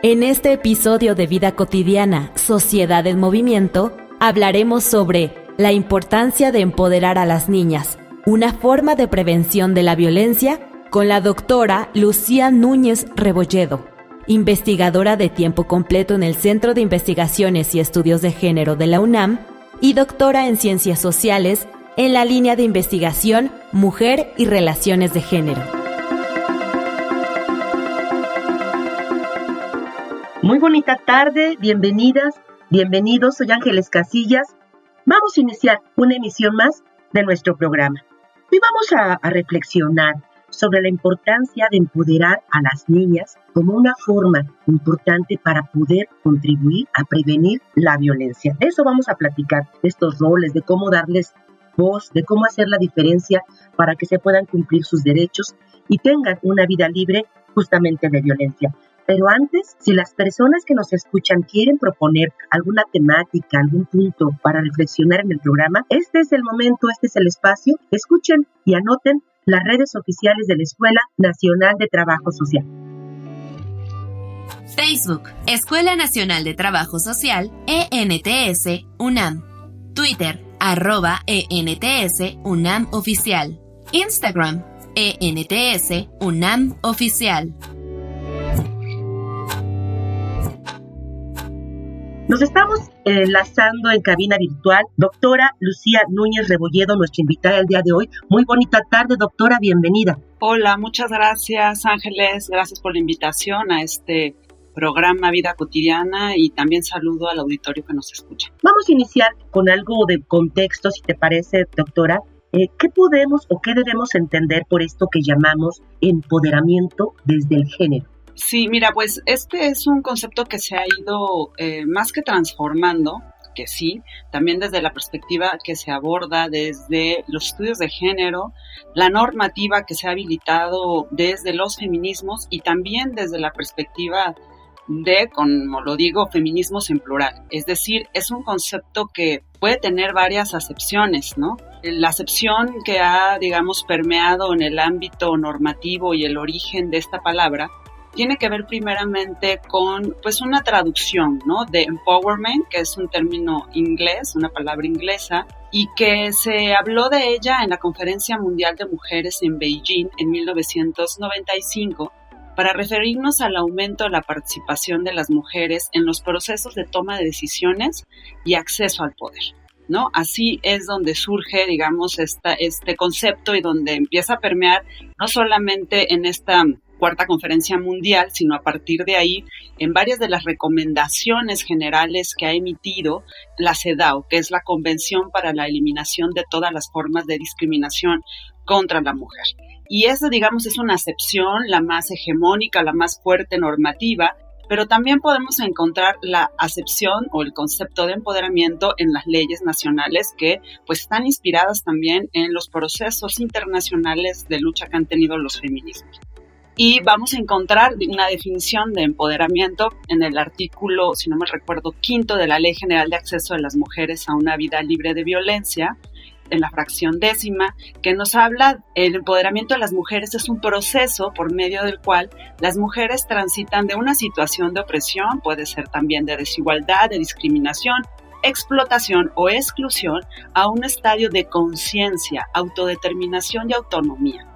En este episodio de Vida cotidiana, Sociedad en Movimiento, hablaremos sobre la importancia de empoderar a las niñas, una forma de prevención de la violencia, con la doctora Lucía Núñez Rebolledo, investigadora de tiempo completo en el Centro de Investigaciones y Estudios de Género de la UNAM y doctora en Ciencias Sociales en la línea de investigación Mujer y Relaciones de Género. Muy bonita tarde, bienvenidas, bienvenidos, soy Ángeles Casillas. Vamos a iniciar una emisión más de nuestro programa. Hoy vamos a, reflexionar sobre la importancia de empoderar a las niñas como una forma importante para poder contribuir a prevenir la violencia. De eso vamos a platicar, de estos roles, de cómo darles voz, de cómo hacer la diferencia para que se puedan cumplir sus derechos y tengan una vida libre justamente de violencia. Pero antes, si las personas que nos escuchan quieren proponer alguna temática, algún punto para reflexionar en el programa, este es el momento, este es el espacio. Escuchen y anoten las redes oficiales de la Escuela Nacional de Trabajo Social. Facebook, Escuela Nacional de Trabajo Social, ENTS, UNAM. Twitter, arroba ENTS, UNAM Oficial. Instagram, ENTS, UNAM Oficial. Nos estamos enlazando en cabina virtual. Doctora Lucía Núñez Rebolledo, nuestra invitada el día de hoy. Muy bonita tarde, doctora, bienvenida. Hola, muchas gracias Ángeles, gracias por la invitación a este programa Vida Cotidiana y también saludo al auditorio que nos escucha. Vamos a iniciar con algo de contexto, si te parece, doctora. Eh, ¿Qué podemos o qué debemos entender por esto que llamamos empoderamiento desde el género? Sí, mira, pues este es un concepto que se ha ido eh, más que transformando, que sí, también desde la perspectiva que se aborda desde los estudios de género, la normativa que se ha habilitado desde los feminismos y también desde la perspectiva de, como lo digo, feminismos en plural. Es decir, es un concepto que puede tener varias acepciones, ¿no? La acepción que ha, digamos, permeado en el ámbito normativo y el origen de esta palabra tiene que ver primeramente con pues una traducción, ¿no? De empowerment, que es un término inglés, una palabra inglesa, y que se habló de ella en la Conferencia Mundial de Mujeres en Beijing en 1995 para referirnos al aumento de la participación de las mujeres en los procesos de toma de decisiones y acceso al poder. ¿No? Así es donde surge, digamos, esta, este concepto y donde empieza a permear no solamente en esta cuarta conferencia mundial, sino a partir de ahí en varias de las recomendaciones generales que ha emitido la CEDAW, que es la Convención para la Eliminación de todas las formas de discriminación contra la mujer. Y esa, digamos, es una acepción la más hegemónica, la más fuerte normativa, pero también podemos encontrar la acepción o el concepto de empoderamiento en las leyes nacionales que pues están inspiradas también en los procesos internacionales de lucha que han tenido los feminismos y vamos a encontrar una definición de empoderamiento en el artículo, si no me recuerdo, quinto de la Ley General de Acceso de las Mujeres a una Vida Libre de Violencia, en la fracción décima, que nos habla, el empoderamiento de las mujeres es un proceso por medio del cual las mujeres transitan de una situación de opresión, puede ser también de desigualdad, de discriminación, explotación o exclusión, a un estadio de conciencia, autodeterminación y autonomía.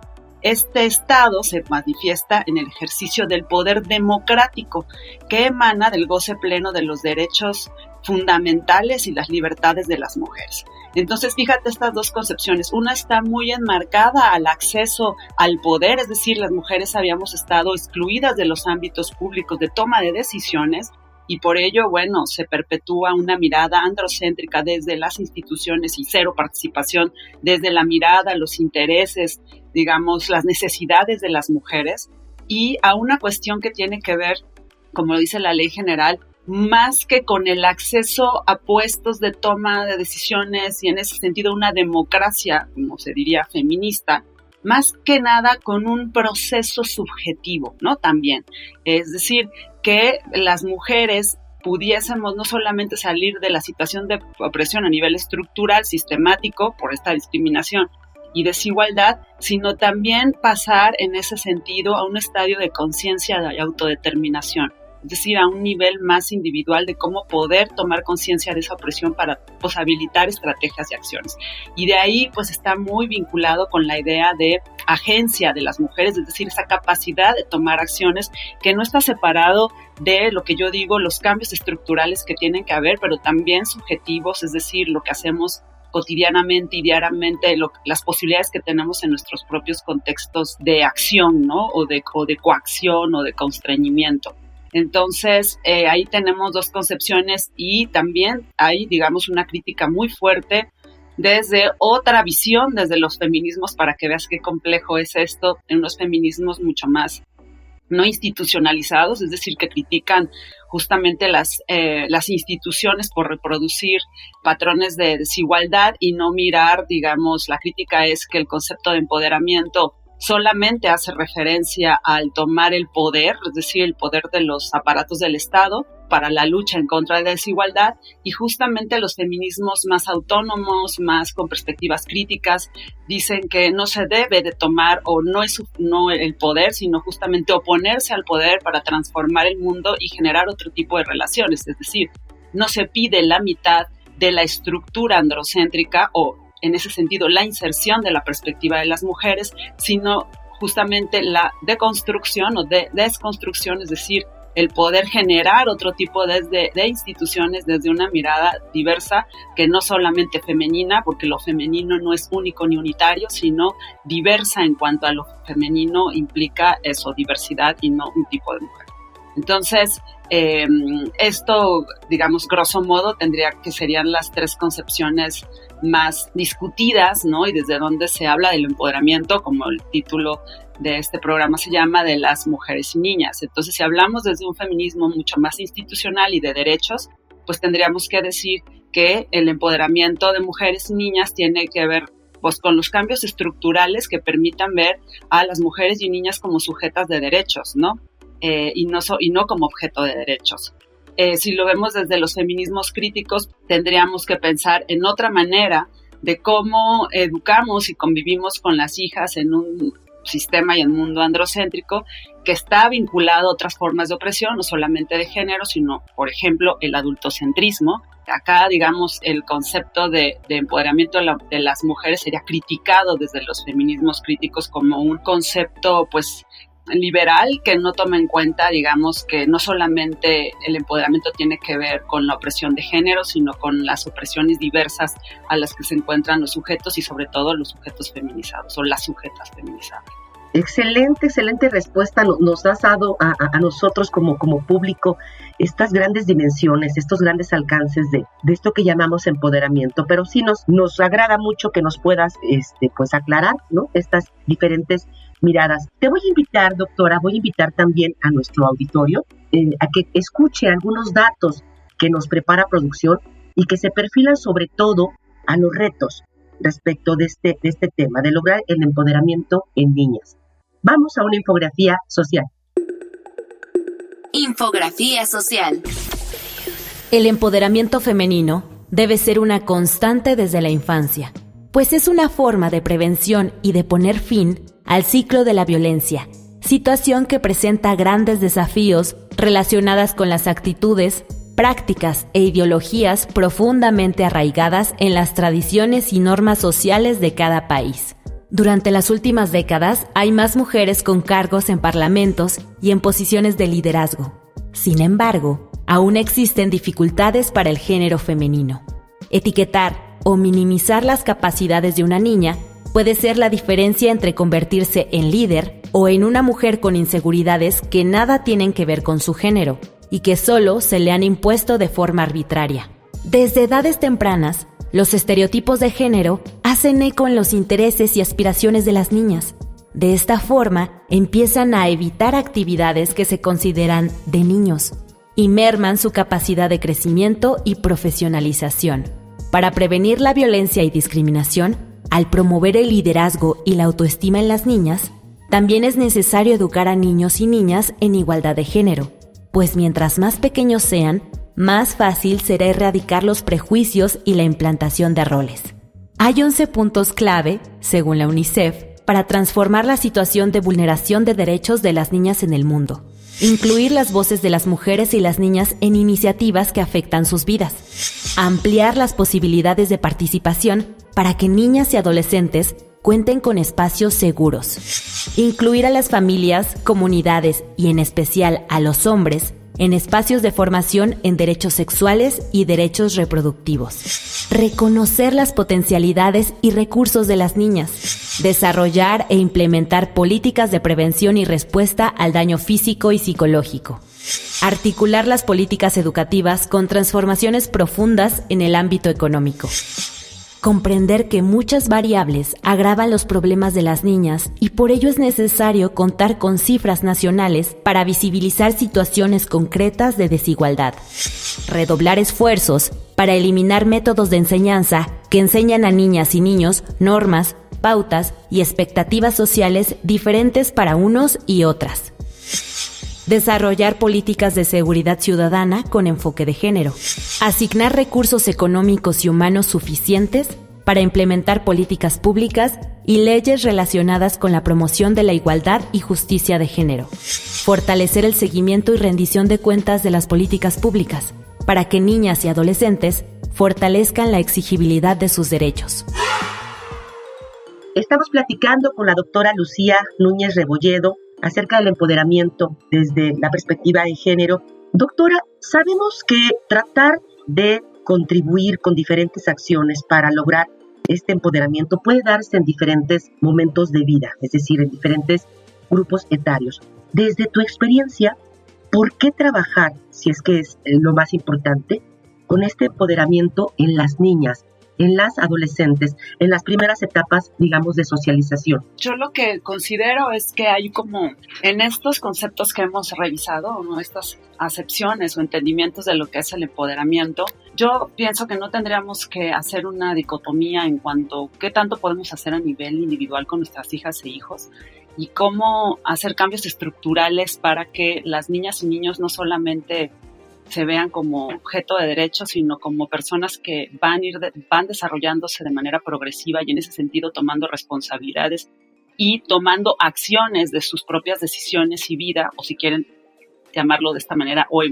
Este estado se manifiesta en el ejercicio del poder democrático que emana del goce pleno de los derechos fundamentales y las libertades de las mujeres. Entonces, fíjate estas dos concepciones. Una está muy enmarcada al acceso al poder, es decir, las mujeres habíamos estado excluidas de los ámbitos públicos de toma de decisiones y por ello, bueno, se perpetúa una mirada androcéntrica desde las instituciones y cero participación desde la mirada, los intereses, digamos, las necesidades de las mujeres y a una cuestión que tiene que ver, como lo dice la ley general, más que con el acceso a puestos de toma de decisiones y en ese sentido una democracia, como se diría, feminista, más que nada con un proceso subjetivo, ¿no? También. Es decir, que las mujeres pudiésemos no solamente salir de la situación de opresión a nivel estructural, sistemático, por esta discriminación y desigualdad, sino también pasar en ese sentido a un estadio de conciencia y autodeterminación es decir, a un nivel más individual de cómo poder tomar conciencia de esa opresión para posibilitar estrategias y acciones. Y de ahí pues está muy vinculado con la idea de agencia de las mujeres, es decir, esa capacidad de tomar acciones que no está separado de lo que yo digo, los cambios estructurales que tienen que haber, pero también subjetivos, es decir, lo que hacemos cotidianamente y diariamente las posibilidades que tenemos en nuestros propios contextos de acción, ¿no? O de, o de coacción o de constreñimiento. Entonces, eh, ahí tenemos dos concepciones y también hay, digamos, una crítica muy fuerte desde otra visión, desde los feminismos, para que veas qué complejo es esto, en unos feminismos mucho más no institucionalizados, es decir, que critican justamente las, eh, las instituciones por reproducir patrones de desigualdad y no mirar, digamos, la crítica es que el concepto de empoderamiento solamente hace referencia al tomar el poder, es decir, el poder de los aparatos del Estado para la lucha en contra de la desigualdad y justamente los feminismos más autónomos, más con perspectivas críticas, dicen que no se debe de tomar o no es el poder, sino justamente oponerse al poder para transformar el mundo y generar otro tipo de relaciones, es decir, no se pide la mitad de la estructura androcéntrica o en ese sentido la inserción de la perspectiva de las mujeres, sino justamente la deconstrucción o de desconstrucción, es decir, el poder generar otro tipo de, de, instituciones desde una mirada diversa, que no solamente femenina, porque lo femenino no es único ni unitario, sino diversa en cuanto a lo femenino implica eso, diversidad y no un tipo de mujer. Entonces, eh, esto, digamos, grosso modo, tendría que serían las tres concepciones más discutidas, ¿no? Y desde donde se habla del empoderamiento, como el título de este programa se llama, de las mujeres y niñas. Entonces, si hablamos desde un feminismo mucho más institucional y de derechos, pues tendríamos que decir que el empoderamiento de mujeres y niñas tiene que ver pues con los cambios estructurales que permitan ver a las mujeres y niñas como sujetas de derechos, ¿no? Eh, y, no y no como objeto de derechos. Eh, si lo vemos desde los feminismos críticos, tendríamos que pensar en otra manera de cómo educamos y convivimos con las hijas en un sistema y un mundo androcéntrico que está vinculado a otras formas de opresión, no solamente de género, sino, por ejemplo, el adultocentrismo. Acá, digamos, el concepto de, empoderamiento de, las mujeres sería criticado desde los feminismos críticos como un concepto, pues, liberal que no toma en cuenta, digamos, que no solamente el empoderamiento tiene que ver con la opresión de género, sino con las opresiones diversas a las que se encuentran los sujetos y sobre todo los sujetos feminizados o las sujetas feminizadas. Excelente, excelente respuesta. Nos has dado a, nosotros como, como público estas grandes dimensiones, estos grandes alcances de, de, esto que llamamos empoderamiento. Pero sí nos, nos agrada mucho que nos puedas este, pues aclarar ¿no? estas diferentes miradas. Te voy a invitar, doctora, voy a invitar también a nuestro auditorio eh, a que escuche algunos datos que nos prepara producción y que se perfilan sobre todo a los retos respecto de este, de este tema, de lograr el empoderamiento en niñas. Vamos a una infografía social. Infografía social. El empoderamiento femenino debe ser una constante desde la infancia, pues es una forma de prevención y de poner fin al ciclo de la violencia, situación que presenta grandes desafíos relacionadas con las actitudes, prácticas e ideologías profundamente arraigadas en las tradiciones y normas sociales de cada país. Durante las últimas décadas hay más mujeres con cargos en parlamentos y en posiciones de liderazgo. Sin embargo, aún existen dificultades para el género femenino. Etiquetar o minimizar las capacidades de una niña puede ser la diferencia entre convertirse en líder o en una mujer con inseguridades que nada tienen que ver con su género. y que solo se le han impuesto de forma arbitraria. Desde edades tempranas, los estereotipos de género hacen eco en los intereses y aspiraciones de las niñas. De esta forma, empiezan a evitar actividades que se consideran de niños y merman su capacidad de crecimiento y profesionalización. Para prevenir la violencia y discriminación, al promover el liderazgo y la autoestima en las niñas, también es necesario educar a niños y niñas en igualdad de género, pues mientras más pequeños sean, más fácil será erradicar los prejuicios y la implantación de roles. Hay 11 puntos clave, según la UNICEF, para transformar la situación de vulneración de derechos de las niñas en el mundo. Incluir las voces de las mujeres y las niñas en iniciativas que afectan sus vidas. Ampliar las posibilidades de participación para que niñas y adolescentes cuenten con espacios seguros. Incluir a las familias, comunidades y en especial a los hombres en espacios de formación en derechos sexuales y derechos reproductivos. Reconocer las potencialidades y recursos de las niñas. Desarrollar e implementar políticas de prevención y respuesta al daño físico y psicológico. Articular las políticas educativas con transformaciones profundas en el ámbito económico comprender que muchas variables agravan los problemas de las niñas y por ello es necesario contar con cifras nacionales para visibilizar situaciones concretas de desigualdad. Redoblar esfuerzos para eliminar métodos de enseñanza que enseñan a niñas y niños normas, pautas y expectativas sociales diferentes para unos y otras. Desarrollar políticas de seguridad ciudadana con enfoque de género. Asignar recursos económicos y humanos suficientes para implementar políticas públicas y leyes relacionadas con la promoción de la igualdad y justicia de género. Fortalecer el seguimiento y rendición de cuentas de las políticas públicas para que niñas y adolescentes fortalezcan la exigibilidad de sus derechos. Estamos platicando con la doctora Lucía Núñez Rebolledo, acerca del empoderamiento desde la perspectiva de género. Doctora, sabemos que tratar de contribuir con diferentes acciones para lograr este empoderamiento puede darse en diferentes momentos de vida, es decir, en diferentes grupos etarios. Desde tu experiencia, ¿por qué trabajar, si es que es lo más importante, con este empoderamiento en las niñas? En las adolescentes, en las primeras etapas, digamos, de socialización? Yo lo que considero es que hay como en estos conceptos que hemos revisado, ¿no? estas acepciones o entendimientos de lo que es el empoderamiento, yo pienso que no tendríamos que hacer una dicotomía en cuanto a qué tanto podemos hacer a nivel individual con nuestras hijas e hijos y cómo hacer cambios estructurales para que las niñas y niños no solamente se vean como objeto de derecho, sino como personas que van, ir van desarrollándose de manera progresiva y en ese sentido tomando responsabilidades y tomando acciones de sus propias decisiones y vida, o si quieren llamarlo de esta manera, o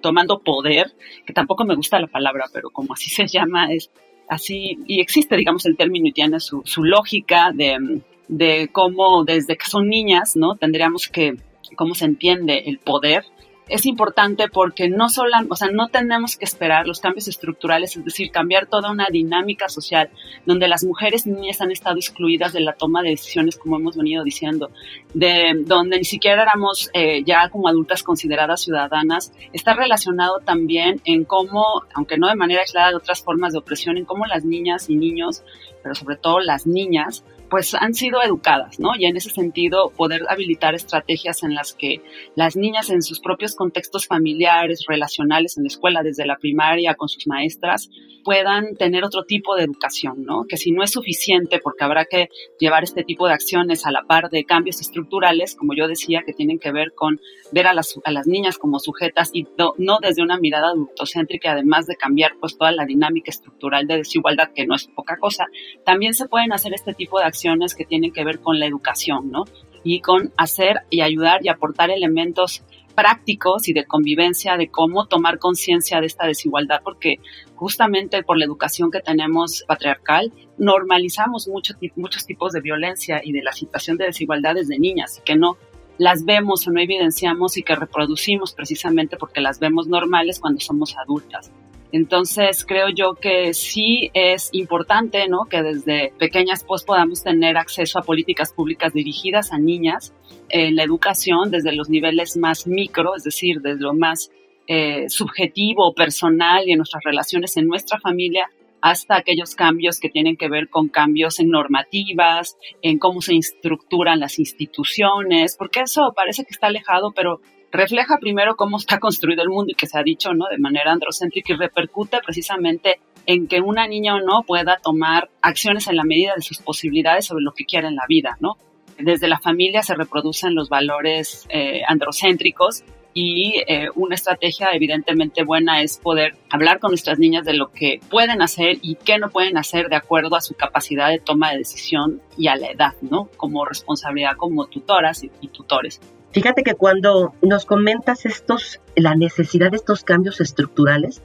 tomando poder, que tampoco me gusta la palabra, pero como así se llama, es así, y existe, digamos, el término y tiene su, su lógica de, de cómo desde que son niñas, ¿no? Tendríamos que, cómo se entiende el poder es importante porque no solo, o sea, no tenemos que esperar los cambios estructurales, es decir, cambiar toda una dinámica social donde las mujeres y niñas han estado excluidas de la toma de decisiones, como hemos venido diciendo, de donde ni siquiera éramos eh, ya como adultas consideradas ciudadanas, está relacionado también en cómo, aunque no de manera aislada de otras formas de opresión, en cómo las niñas y niños, pero sobre todo las niñas, pues han sido educadas, ¿no? Y en ese sentido poder habilitar estrategias en las que las niñas en sus propios contextos familiares, relacionales, en la escuela, desde la primaria con sus maestras, puedan tener otro tipo de educación, ¿no? Que si no es suficiente, porque habrá que llevar este tipo de acciones a la par de cambios estructurales, como yo decía, que tienen que ver con ver a las, a las niñas como sujetas y no, desde una mirada adultocéntrica, además de cambiar pues toda la dinámica estructural de desigualdad, que no es poca cosa, también se pueden hacer este tipo de acciones que tienen que ver con la educación, ¿no? Y con hacer y ayudar y aportar elementos prácticos y de convivencia de cómo tomar conciencia de esta desigualdad, porque justamente por la educación que tenemos patriarcal, normalizamos mucho, muchos tipos de violencia y de la situación de desigualdad desde niñas, que no las vemos o no evidenciamos y que reproducimos precisamente porque las vemos normales cuando somos adultas. Entonces creo yo que sí es importante, ¿no? Que desde pequeñas pues podamos tener acceso a políticas públicas dirigidas a niñas en la educación desde los niveles más micro, es decir, desde lo más eh, subjetivo, personal y en nuestras relaciones en nuestra familia, hasta aquellos cambios que tienen que ver con cambios en normativas, en cómo se estructuran las instituciones, porque eso parece que está alejado, pero refleja primero cómo está construido el mundo y que se ha dicho, ¿no? De manera androcéntrica y repercute precisamente en que una niña o no pueda tomar acciones en la medida de sus posibilidades sobre lo que quiere en la vida, ¿no? Desde la familia se reproducen los valores eh, androcéntricos y eh, una estrategia evidentemente buena es poder hablar con nuestras niñas de lo que pueden hacer y qué no pueden hacer de acuerdo a su capacidad de toma de decisión y a la edad, ¿no? Como responsabilidad como tutoras y tutores. Fíjate que cuando nos comentas estos, la necesidad de estos cambios estructurales,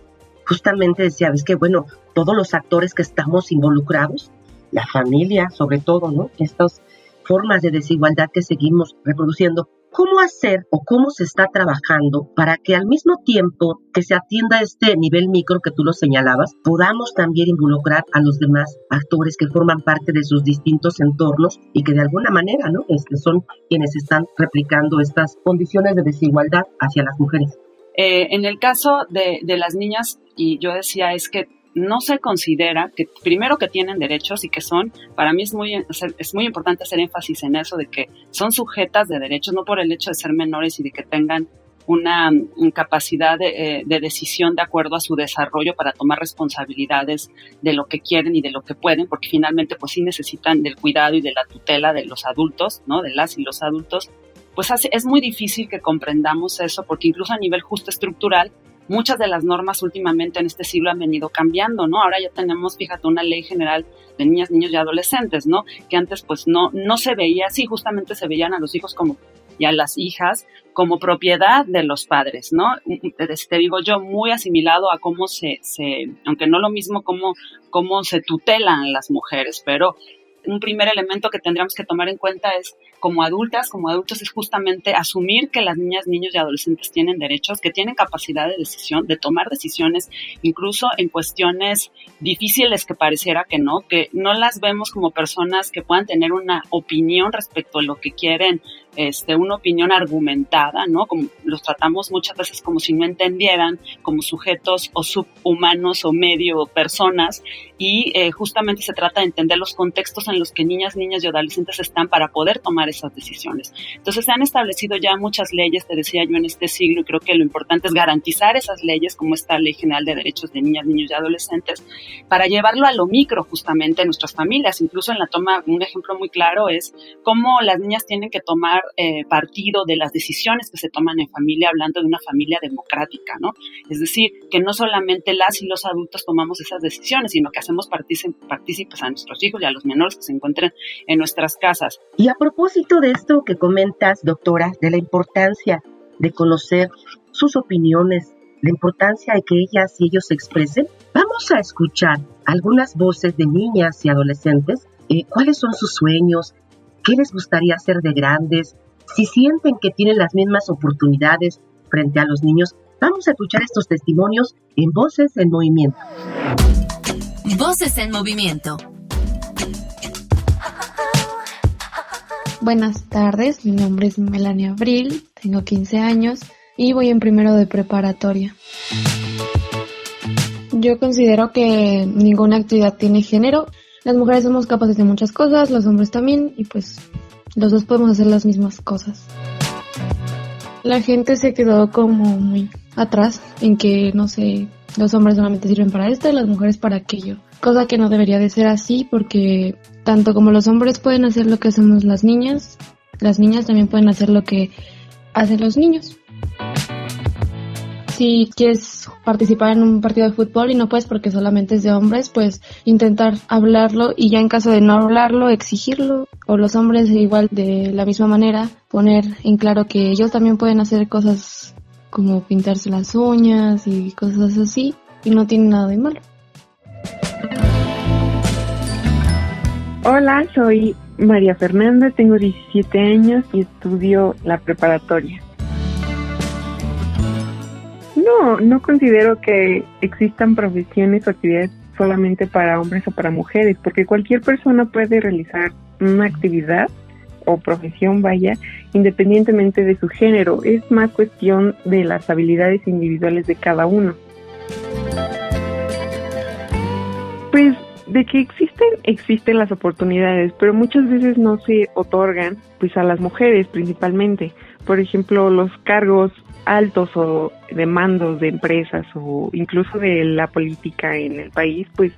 justamente decía, ves que bueno, todos los actores que estamos involucrados, la familia sobre todo, ¿no? Estas formas de desigualdad que seguimos reproduciendo, ¿Cómo hacer o cómo se está trabajando para que al mismo tiempo que se atienda este nivel micro que tú lo señalabas, podamos también involucrar a los demás actores que forman parte de sus distintos entornos y que de alguna manera, ¿no? Este, son quienes están replicando estas condiciones de desigualdad hacia las mujeres. Eh, en el caso de las niñas, y yo decía, es que no se considera que primero que tienen derechos y que son, para mí es muy, es muy importante hacer énfasis en eso, de que son sujetas de derechos, no por el hecho de ser menores y de que tengan una capacidad de, eh, de, decisión de acuerdo a su desarrollo para tomar responsabilidades de lo que quieren y de lo que pueden, porque finalmente pues sí necesitan del cuidado y de la tutela de los adultos, ¿no? De las y los adultos. Pues es muy difícil que comprendamos eso, porque incluso a nivel justo estructural, muchas de las normas últimamente en este siglo han venido cambiando, ¿no? Ahora ya tenemos, fíjate, una ley general de niñas, niños y adolescentes, ¿no? Que antes pues no, no se veía así, justamente se veían a los hijos como y a las hijas como propiedad de los padres, ¿no? Te digo yo, muy asimilado a cómo se, se aunque no lo mismo como cómo se tutelan las mujeres, pero un primer elemento que tendríamos que tomar en cuenta es como adultas, como adultos, es justamente asumir que las niñas, niños y adolescentes tienen derechos, que tienen capacidad de decisión, de tomar decisiones, incluso en cuestiones difíciles que pareciera que no, que no las vemos como personas que puedan tener una opinión respecto a lo que quieren este, una opinión argumentada, ¿no? Como los tratamos muchas veces como si no entendieran, como sujetos o subhumanos o medio personas, y eh, justamente se trata de entender los contextos en los que niñas, niñas y adolescentes están para poder tomar esas decisiones. Entonces se han establecido ya muchas leyes, te decía yo, en este siglo, y creo que lo importante es garantizar esas leyes, como esta Ley General de Derechos de Niñas, Niños y Adolescentes, para llevarlo a lo micro justamente en nuestras familias. Incluso en la toma, un ejemplo muy claro es cómo las niñas tienen que tomar eh, partido de las decisiones que se toman en familia, hablando de una familia democrática, ¿no? Es decir, que no solamente las y los adultos tomamos esas decisiones, sino que hacemos partícipes a nuestros hijos y a los menores que se encuentren en nuestras casas. Y a propósito de esto que comentas, doctora, de la importancia de conocer sus opiniones, la importancia de que ellas y ellos se expresen, vamos a escuchar algunas voces de niñas y adolescentes, eh, cuáles son sus sueños, qué les gustaría hacer de grandes, si sienten que tienen las mismas oportunidades frente a los niños, vamos a escuchar estos testimonios en Voces en Movimiento. Voces en Movimiento. Buenas tardes, mi nombre es Melania Abril, tengo 15 años y voy en primero de preparatoria. Yo considero que ninguna actividad tiene género. Las mujeres somos capaces de muchas cosas, los hombres también, y pues los dos podemos hacer las mismas cosas. La gente se quedó como muy atrás en que, no sé, los hombres solamente sirven para esto y las mujeres para aquello. Cosa que no debería de ser así porque tanto como los hombres pueden hacer lo que hacemos las niñas, las niñas también pueden hacer lo que hacen los niños si quieres participar en un partido de fútbol y no puedes porque solamente es de hombres, pues intentar hablarlo y ya en caso de no hablarlo, exigirlo. O los hombres igual de la misma manera, poner en claro que ellos también pueden hacer cosas como pintarse las uñas y cosas así y no tiene nada de malo. Hola, soy María Fernanda, tengo 17 años y estudio la preparatoria. No, no considero que existan profesiones o actividades solamente para hombres o para mujeres, porque cualquier persona puede realizar una actividad o profesión, vaya, independientemente de su género. Es más cuestión de las habilidades individuales de cada uno. Pues de que existen, existen las oportunidades, pero muchas veces no se otorgan pues a las mujeres principalmente. Por ejemplo, los cargos altos o de mandos de empresas o incluso de la política en el país, pues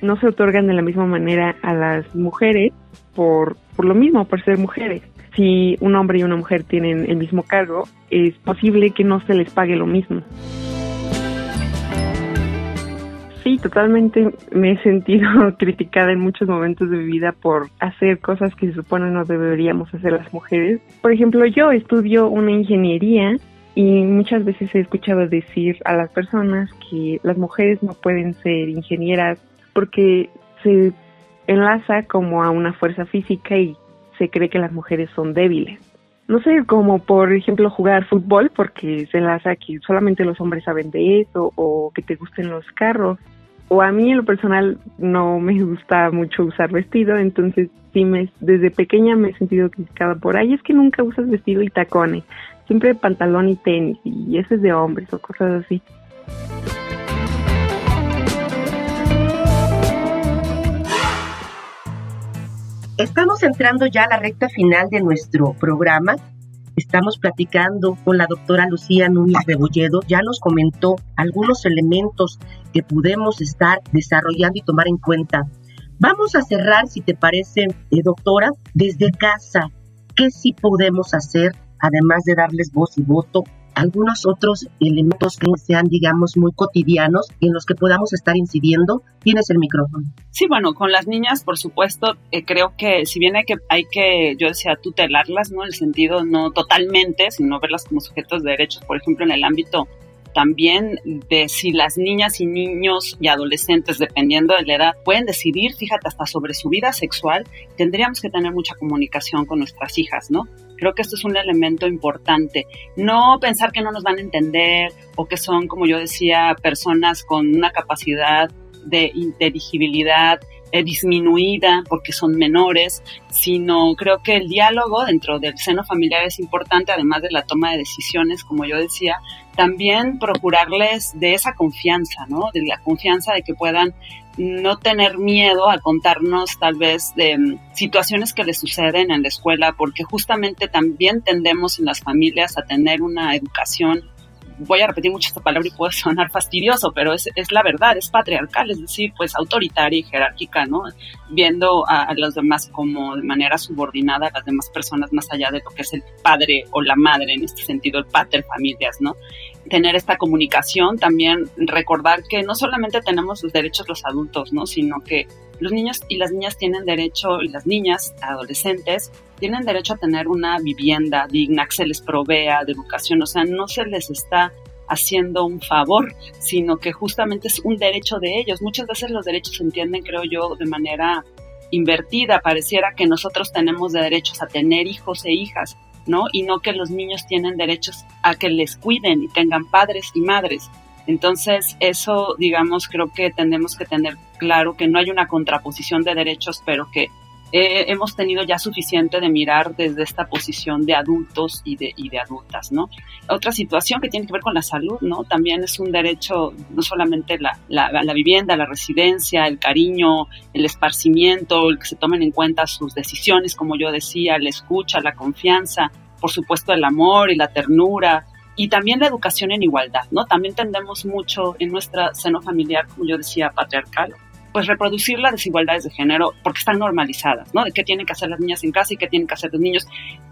no se otorgan de la misma manera a las mujeres por, por lo mismo, por ser mujeres. Si un hombre y una mujer tienen el mismo cargo, es posible que no se les pague lo mismo. Sí, totalmente me he sentido criticada en muchos momentos de mi vida por hacer cosas que se supone no deberíamos hacer las mujeres. Por ejemplo, yo estudio una ingeniería y muchas veces he escuchado decir a las personas que las mujeres no pueden ser ingenieras porque se enlaza como a una fuerza física y se cree que las mujeres son débiles. No sé, como por ejemplo jugar fútbol, porque se enlaza que solamente los hombres saben de eso, o que te gusten los carros. O a mí en lo personal no me gusta mucho usar vestido, entonces sí me, desde pequeña me he sentido criticada por ahí, es que nunca usas vestido y tacones, siempre pantalón y tenis, y ese es de hombres o cosas así. Estamos entrando ya a la recta final de nuestro programa. Estamos platicando con la doctora Lucía Núñez Rebolledo. Ya nos comentó algunos elementos que podemos estar desarrollando y tomar en cuenta. Vamos a cerrar, si te parece, eh, doctora, desde casa. ¿Qué sí podemos hacer, además de darles voz y voto algunos otros elementos que sean, digamos, muy cotidianos en los que podamos estar incidiendo? Tienes el micrófono. Sí, bueno, con las niñas, por supuesto, eh, creo que si bien hay que, hay que, yo decía, tutelarlas, ¿no? En el sentido no totalmente, sino verlas como sujetos de derechos, por ejemplo, en el ámbito también de si las niñas y niños y adolescentes, dependiendo de la edad, pueden decidir, fíjate, hasta sobre su vida sexual, tendríamos que tener mucha comunicación con nuestras hijas, ¿no? Creo que esto es un elemento importante. No pensar que no nos van a entender o que son, como yo decía, personas con una capacidad de inteligibilidad eh, disminuida porque son menores, sino creo que el diálogo dentro del seno familiar es importante, además de la toma de decisiones, como yo decía, también procurarles de esa confianza, ¿no? De la confianza de que puedan no tener miedo a contarnos tal vez de mm, situaciones que les suceden en la escuela, porque justamente también tendemos en las familias a tener una educación voy a repetir mucho esta palabra y puede sonar fastidioso, pero es, es la verdad, es patriarcal, es decir, pues autoritaria y jerárquica, ¿no? Viendo a, a, los demás como de manera subordinada a las demás personas más allá de lo que es el padre o la madre, en este sentido, el pater familias, ¿no? Tener esta comunicación, también recordar que no solamente tenemos los derechos los adultos, ¿no? Sino que los niños y las niñas tienen derecho, y las niñas, adolescentes, tienen derecho a tener una vivienda digna, que se les provea de educación, o sea, no se les está haciendo un favor, sino que justamente es un derecho de ellos. Muchas veces los derechos se entienden, creo yo, de manera invertida. Pareciera que nosotros tenemos derechos a tener hijos e hijas, ¿no? Y no que los niños tienen derechos a que les cuiden y tengan padres y madres. Entonces, eso, digamos, creo que tenemos que tener claro que no hay una contraposición de derechos, pero que eh, hemos tenido ya suficiente de mirar desde esta posición de adultos y de, y de adultas, ¿no? Otra situación que tiene que ver con la salud, ¿no? También es un derecho, no solamente la, la, la vivienda, la residencia, el cariño, el esparcimiento, el que se tomen en cuenta sus decisiones, como yo decía, la escucha, la confianza, por supuesto el amor y la ternura, y también la educación en igualdad, ¿no? También tendemos mucho en nuestra seno familiar, como yo decía, patriarcal, pues reproducir las desigualdades de género porque están normalizadas, ¿no? De qué tienen que hacer las niñas en casa y qué tienen que hacer los niños.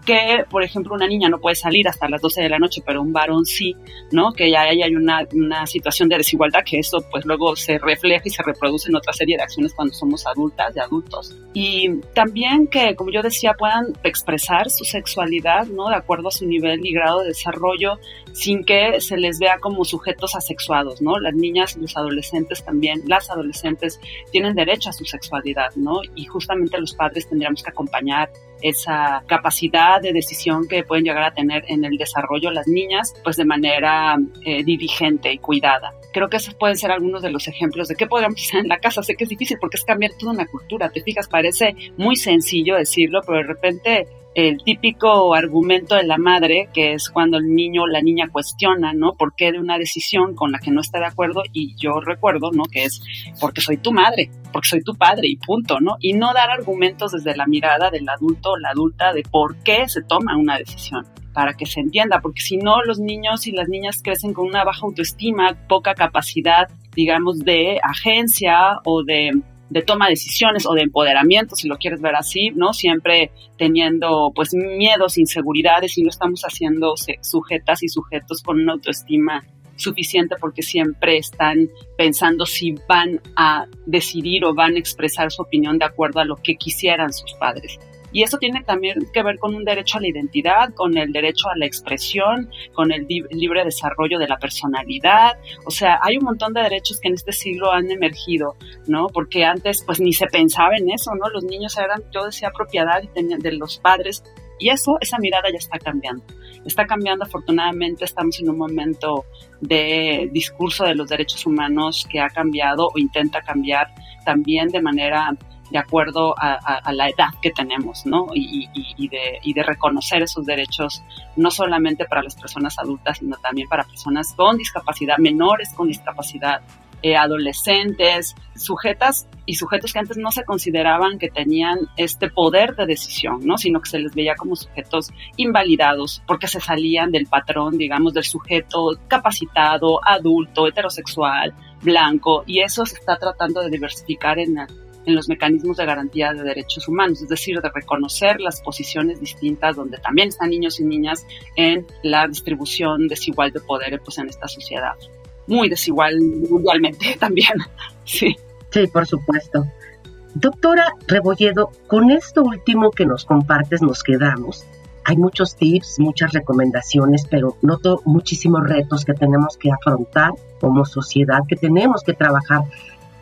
Que, por ejemplo, una niña no puede salir hasta las 12 de la noche, pero un varón sí, ¿no? Que ya hay una, una situación de desigualdad que eso pues luego se refleja y se reproduce en otra serie de acciones cuando somos adultas y adultos. Y también que, como yo decía, puedan expresar su sexualidad, ¿no? De acuerdo a su nivel y grado de desarrollo sin que se les vea como sujetos asexuados, ¿no? Las niñas y los adolescentes también, las adolescentes tienen derecho a su sexualidad, ¿no? Y justamente los padres tendríamos que acompañar esa capacidad de decisión que pueden llegar a tener en el desarrollo las niñas, pues de manera eh, dirigente y cuidada. Creo que esos pueden ser algunos de los ejemplos de qué podríamos hacer en la casa. Sé que es difícil porque es cambiar toda una cultura. Te fijas, parece muy sencillo decirlo, pero de repente el típico argumento de la madre, que es cuando el niño o la niña cuestiona, ¿no? ¿Por qué de una decisión con la que no está de acuerdo? Y yo recuerdo, ¿no? Que es porque soy tu madre, porque soy tu padre y punto, ¿no? Y no dar argumentos desde la mirada del adulto o la adulta de por qué se toma una decisión para que se entienda, porque si no los niños y las niñas crecen con una baja autoestima, poca capacidad, digamos, de agencia o de de toma de decisiones o de empoderamiento, si lo quieres ver así, ¿no? Siempre teniendo pues miedos, inseguridades y no estamos haciendo sujetas y sujetos con una autoestima suficiente porque siempre están pensando si van a decidir o van a expresar su opinión de acuerdo a lo que quisieran sus padres. Y eso tiene también que ver con un derecho a la identidad, con el derecho a la expresión, con el libre desarrollo de la personalidad. O sea, hay un montón de derechos que en este siglo han emergido, ¿no? Porque antes pues ni se pensaba en eso, ¿no? Los niños eran, yo decía, propiedad de los padres. Y eso, esa mirada ya está cambiando. Está cambiando, afortunadamente, estamos en un momento de discurso de los derechos humanos que ha cambiado o intenta cambiar también de manera de acuerdo a, la edad que tenemos, ¿no? Y, de, reconocer esos derechos, no solamente para las personas adultas, sino también para personas con discapacidad, menores con discapacidad, eh, adolescentes, sujetas y sujetos que antes no se consideraban que tenían este poder de decisión, ¿no? Sino que se les veía como sujetos invalidados porque se salían del patrón, digamos, del sujeto capacitado, adulto, heterosexual, blanco, y eso se está tratando de diversificar en en los mecanismos de garantía de derechos humanos, es decir, de reconocer las posiciones distintas donde también están niños y niñas en la distribución desigual de poder pues, en esta sociedad. Muy desigual mundialmente también. Sí. Sí, por supuesto. Doctora Rebolledo, con esto último que nos compartes nos quedamos. Hay muchos tips, muchas recomendaciones, pero noto muchísimos retos que tenemos que afrontar como sociedad, que tenemos que trabajar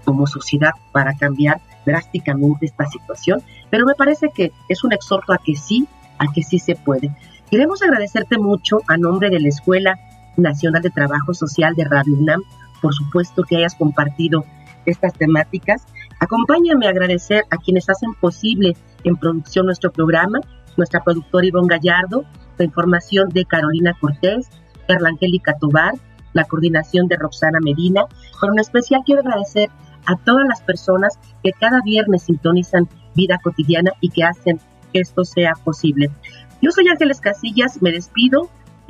como sociedad para cambiar drásticamente esta situación, pero me parece que es un exhorto a que sí, a que sí se puede. Queremos agradecerte mucho a nombre de la Escuela Nacional de Trabajo Social de Radio UNAM, por supuesto que hayas compartido estas temáticas. Acompáñame a agradecer a quienes hacen posible en producción nuestro programa, nuestra productora Ivonne Gallardo, la información de Carolina Cortés, Carla Angélica Tobar, la coordinación de Roxana Medina. Por un especial quiero agradecer a todas las personas que cada viernes sintonizan vida cotidiana y que hacen que esto sea posible. Yo soy Ángeles Casillas, me despido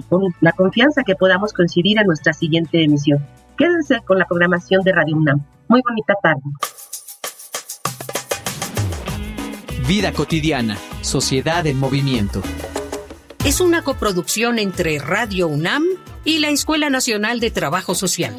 con la confianza que podamos coincidir en nuestra siguiente emisión. Quédense con la programación de Radio UNAM. Muy bonita tarde. Vida cotidiana, sociedad en movimiento. Es una coproducción entre Radio UNAM y la Escuela Nacional de Trabajo Social.